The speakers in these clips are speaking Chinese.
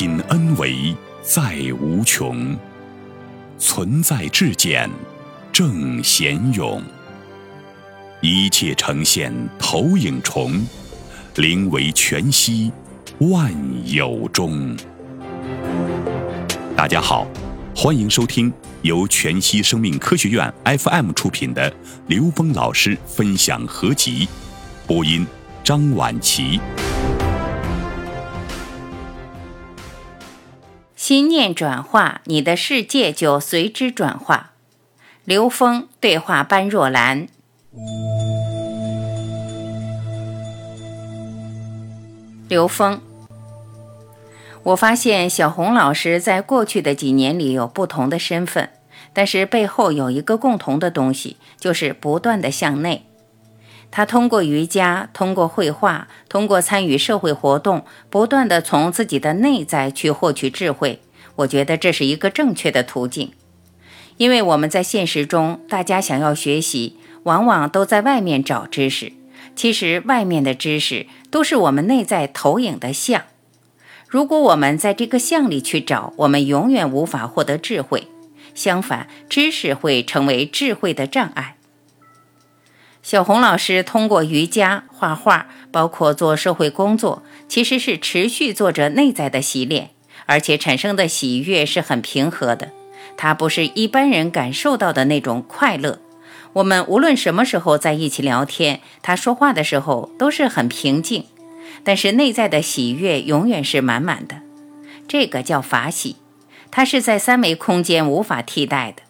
品恩为在无穷，存在至简正贤勇，一切呈现投影重，灵为全息万有中。大家好，欢迎收听由全息生命科学院 FM 出品的刘峰老师分享合集，播音张婉琪。心念转化，你的世界就随之转化。刘峰对话般若兰。刘峰，我发现小红老师在过去的几年里有不同的身份，但是背后有一个共同的东西，就是不断的向内。他通过瑜伽，通过绘画，通过参与社会活动，不断的从自己的内在去获取智慧。我觉得这是一个正确的途径，因为我们在现实中，大家想要学习，往往都在外面找知识。其实，外面的知识都是我们内在投影的像。如果我们在这个像里去找，我们永远无法获得智慧。相反，知识会成为智慧的障碍。小红老师通过瑜伽、画画，包括做社会工作，其实是持续做着内在的洗练，而且产生的喜悦是很平和的。它不是一般人感受到的那种快乐。我们无论什么时候在一起聊天，他说话的时候都是很平静，但是内在的喜悦永远是满满的。这个叫法喜，它是在三维空间无法替代的。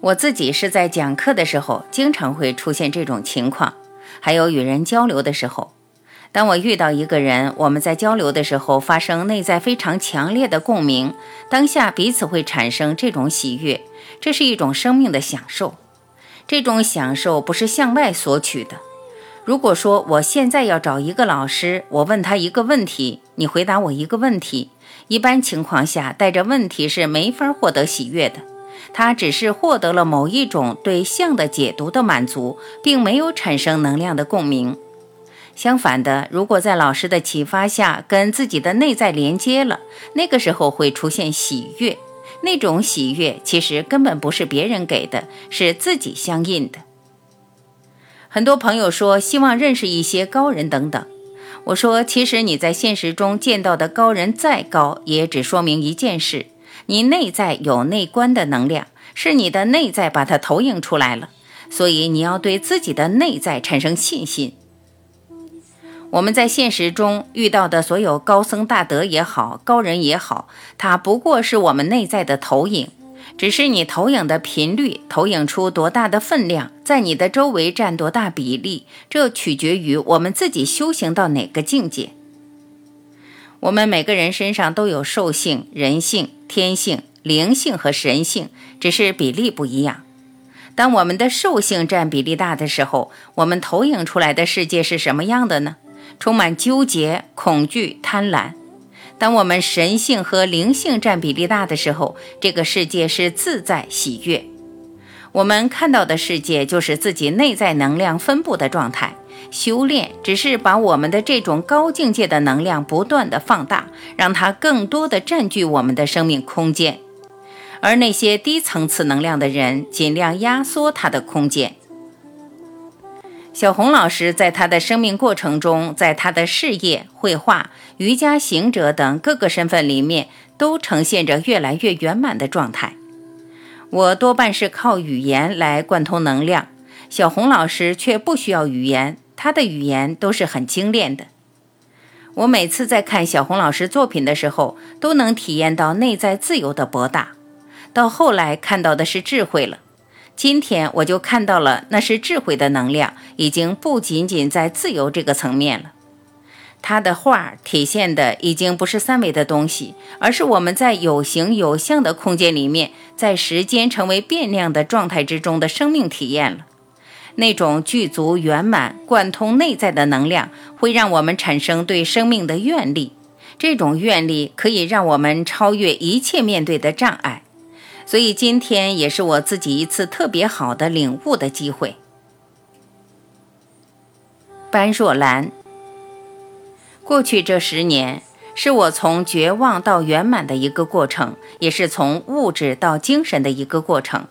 我自己是在讲课的时候，经常会出现这种情况，还有与人交流的时候，当我遇到一个人，我们在交流的时候发生内在非常强烈的共鸣，当下彼此会产生这种喜悦，这是一种生命的享受。这种享受不是向外索取的。如果说我现在要找一个老师，我问他一个问题，你回答我一个问题，一般情况下带着问题是没法获得喜悦的。他只是获得了某一种对象的解读的满足，并没有产生能量的共鸣。相反的，如果在老师的启发下跟自己的内在连接了，那个时候会出现喜悦。那种喜悦其实根本不是别人给的，是自己相应的。很多朋友说希望认识一些高人等等，我说其实你在现实中见到的高人再高，也只说明一件事。你内在有内观的能量，是你的内在把它投影出来了，所以你要对自己的内在产生信心。我们在现实中遇到的所有高僧大德也好，高人也好，它不过是我们内在的投影，只是你投影的频率，投影出多大的分量，在你的周围占多大比例，这取决于我们自己修行到哪个境界。我们每个人身上都有兽性、人性、天性、灵性和神性，只是比例不一样。当我们的兽性占比例大的时候，我们投影出来的世界是什么样的呢？充满纠结、恐惧、贪婪。当我们神性和灵性占比例大的时候，这个世界是自在喜悦。我们看到的世界就是自己内在能量分布的状态。修炼只是把我们的这种高境界的能量不断的放大，让它更多的占据我们的生命空间，而那些低层次能量的人，尽量压缩它的空间。小红老师在他的生命过程中，在他的事业、绘画、瑜伽行者等各个身份里面，都呈现着越来越圆满的状态。我多半是靠语言来贯通能量，小红老师却不需要语言。他的语言都是很精炼的。我每次在看小红老师作品的时候，都能体验到内在自由的博大。到后来看到的是智慧了。今天我就看到了，那是智慧的能量，已经不仅仅在自由这个层面了。他的画体现的已经不是三维的东西，而是我们在有形有相的空间里面，在时间成为变量的状态之中的生命体验了。那种具足圆满、贯通内在的能量，会让我们产生对生命的愿力。这种愿力可以让我们超越一切面对的障碍。所以今天也是我自己一次特别好的领悟的机会。般若兰，过去这十年，是我从绝望到圆满的一个过程，也是从物质到精神的一个过程。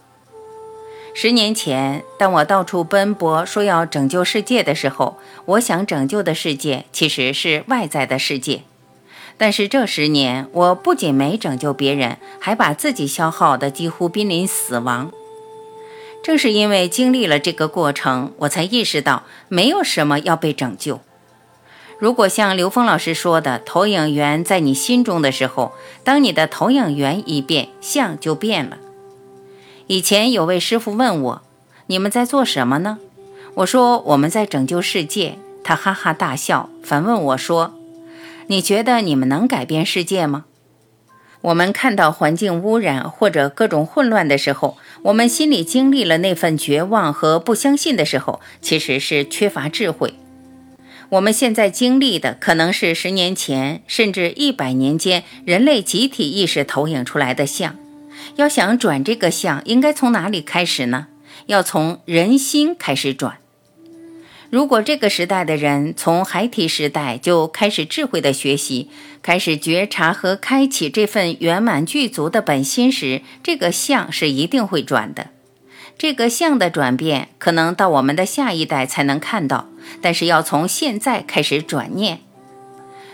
十年前，当我到处奔波说要拯救世界的时候，我想拯救的世界其实是外在的世界。但是这十年，我不仅没拯救别人，还把自己消耗的几乎濒临死亡。正是因为经历了这个过程，我才意识到没有什么要被拯救。如果像刘峰老师说的，投影源在你心中的时候，当你的投影源一变，相就变了。以前有位师傅问我：“你们在做什么呢？”我说：“我们在拯救世界。”他哈哈大笑，反问我说：“你觉得你们能改变世界吗？”我们看到环境污染或者各种混乱的时候，我们心里经历了那份绝望和不相信的时候，其实是缺乏智慧。我们现在经历的可能是十年前甚至一百年间人类集体意识投影出来的像。要想转这个相，应该从哪里开始呢？要从人心开始转。如果这个时代的人从孩提时代就开始智慧的学习，开始觉察和开启这份圆满具足的本心时，这个相是一定会转的。这个相的转变，可能到我们的下一代才能看到，但是要从现在开始转念。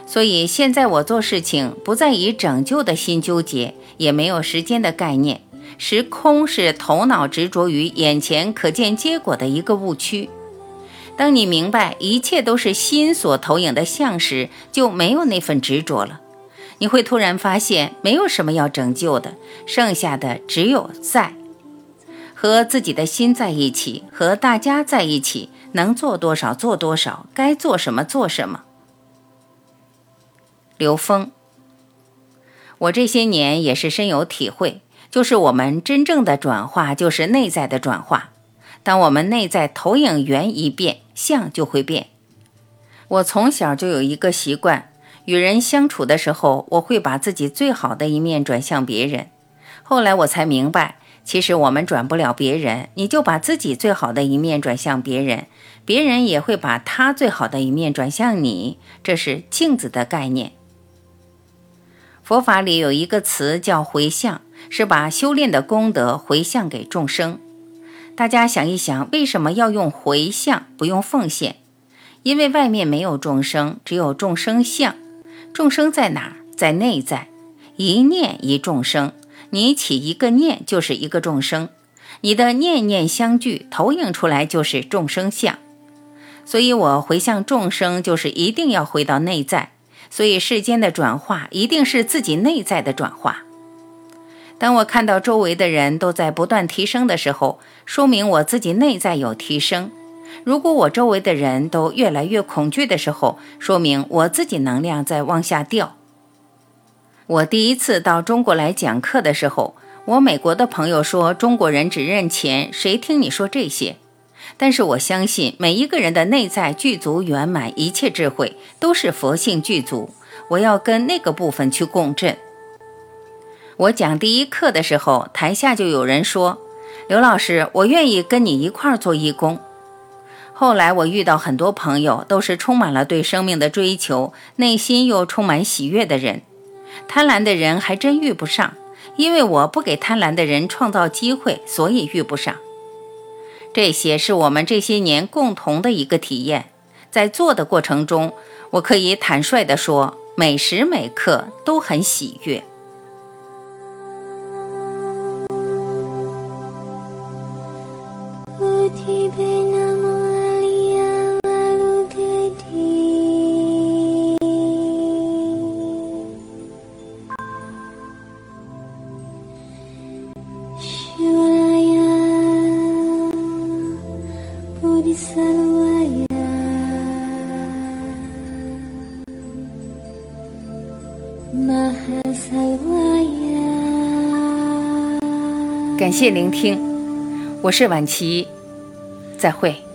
所以现在我做事情不再以拯救的心纠结，也没有时间的概念。时空是头脑执着于眼前可见结果的一个误区。当你明白一切都是心所投影的像时，就没有那份执着了。你会突然发现，没有什么要拯救的，剩下的只有在和自己的心在一起，和大家在一起，能做多少做多少，该做什么做什么。刘峰，我这些年也是深有体会，就是我们真正的转化，就是内在的转化。当我们内在投影源一变，相就会变。我从小就有一个习惯，与人相处的时候，我会把自己最好的一面转向别人。后来我才明白，其实我们转不了别人，你就把自己最好的一面转向别人，别人也会把他最好的一面转向你。这是镜子的概念。佛法里有一个词叫回向，是把修炼的功德回向给众生。大家想一想，为什么要用回向，不用奉献？因为外面没有众生，只有众生相。众生在哪？在内在。一念一众生，你起一个念就是一个众生，你的念念相聚，投影出来就是众生相。所以我回向众生，就是一定要回到内在。所以，世间的转化一定是自己内在的转化。当我看到周围的人都在不断提升的时候，说明我自己内在有提升；如果我周围的人都越来越恐惧的时候，说明我自己能量在往下掉。我第一次到中国来讲课的时候，我美国的朋友说：“中国人只认钱，谁听你说这些？”但是我相信每一个人的内在具足圆满，一切智慧都是佛性具足。我要跟那个部分去共振。我讲第一课的时候，台下就有人说：“刘老师，我愿意跟你一块儿做义工。”后来我遇到很多朋友，都是充满了对生命的追求，内心又充满喜悦的人。贪婪的人还真遇不上，因为我不给贪婪的人创造机会，所以遇不上。这些是我们这些年共同的一个体验，在做的过程中，我可以坦率地说，每时每刻都很喜悦。感谢聆听，我是婉琪，再会。